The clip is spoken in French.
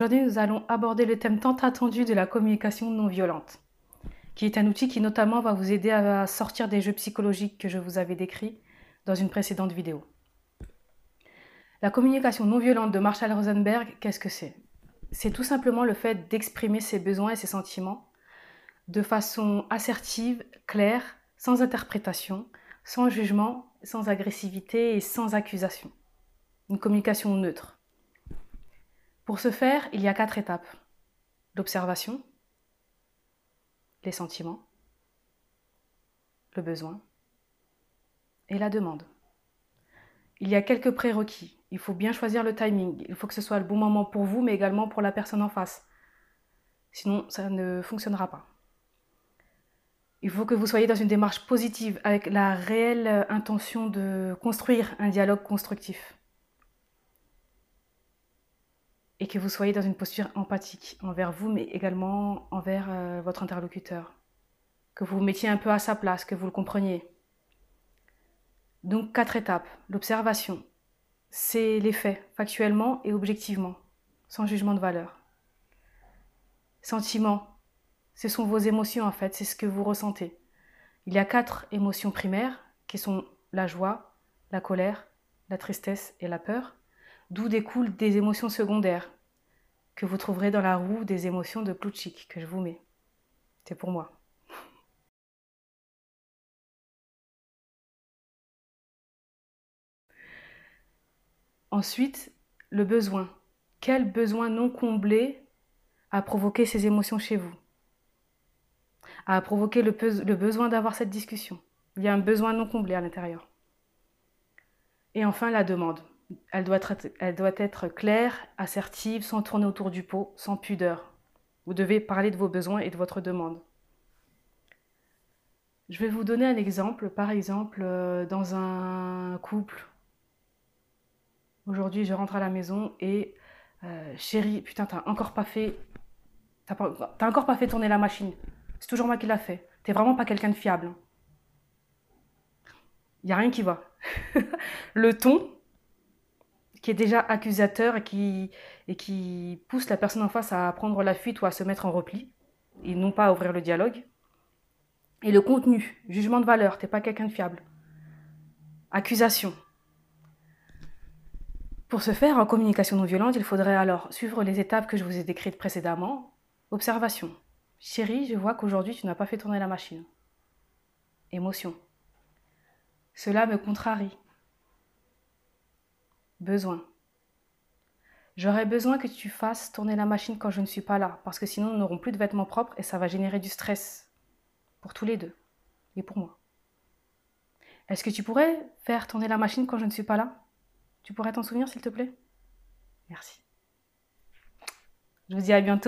Aujourd'hui, nous allons aborder le thème tant attendu de la communication non violente, qui est un outil qui notamment va vous aider à sortir des jeux psychologiques que je vous avais décrits dans une précédente vidéo. La communication non violente de Marshall Rosenberg, qu'est-ce que c'est? C'est tout simplement le fait d'exprimer ses besoins et ses sentiments de façon assertive, claire, sans interprétation, sans jugement, sans agressivité et sans accusation. Une communication neutre. Pour ce faire, il y a quatre étapes. L'observation, les sentiments, le besoin et la demande. Il y a quelques prérequis. Il faut bien choisir le timing. Il faut que ce soit le bon moment pour vous, mais également pour la personne en face. Sinon, ça ne fonctionnera pas. Il faut que vous soyez dans une démarche positive avec la réelle intention de construire un dialogue constructif et que vous soyez dans une posture empathique envers vous, mais également envers euh, votre interlocuteur. Que vous vous mettiez un peu à sa place, que vous le compreniez. Donc quatre étapes. L'observation, c'est les faits, factuellement et objectivement, sans jugement de valeur. Sentiment, ce sont vos émotions en fait, c'est ce que vous ressentez. Il y a quatre émotions primaires qui sont la joie, la colère, la tristesse et la peur d'où découlent des émotions secondaires que vous trouverez dans la roue des émotions de Plutchik que je vous mets. C'est pour moi. Ensuite, le besoin. Quel besoin non comblé a provoqué ces émotions chez vous? A provoqué le, le besoin d'avoir cette discussion. Il y a un besoin non comblé à l'intérieur. Et enfin, la demande. Elle doit, être, claire, assertive, sans tourner autour du pot, sans pudeur. Vous devez parler de vos besoins et de votre demande. Je vais vous donner un exemple. Par exemple, euh, dans un couple, aujourd'hui je rentre à la maison et euh, chérie, putain, t'as encore pas fait. T'as encore pas fait tourner la machine. C'est toujours moi qui l'a fait. T'es vraiment pas quelqu'un de fiable. Il n'y a rien qui va. le ton, qui est déjà accusateur et qui, et qui pousse la personne en face à prendre la fuite ou à se mettre en repli, et non pas à ouvrir le dialogue. Et le contenu, jugement de valeur, t'es pas quelqu'un de fiable. Accusation. Pour ce faire, en communication non violente, il faudrait alors suivre les étapes que je vous ai décrites précédemment. Observation. Chérie, je vois qu'aujourd'hui tu n'as pas fait tourner la machine. Émotion. Cela me contrarie. Besoin. J'aurais besoin que tu fasses tourner la machine quand je ne suis pas là, parce que sinon nous n'aurons plus de vêtements propres et ça va générer du stress pour tous les deux et pour moi. Est-ce que tu pourrais faire tourner la machine quand je ne suis pas là? Tu pourrais t'en souvenir s'il te plaît? Merci. Je vous dis à bientôt.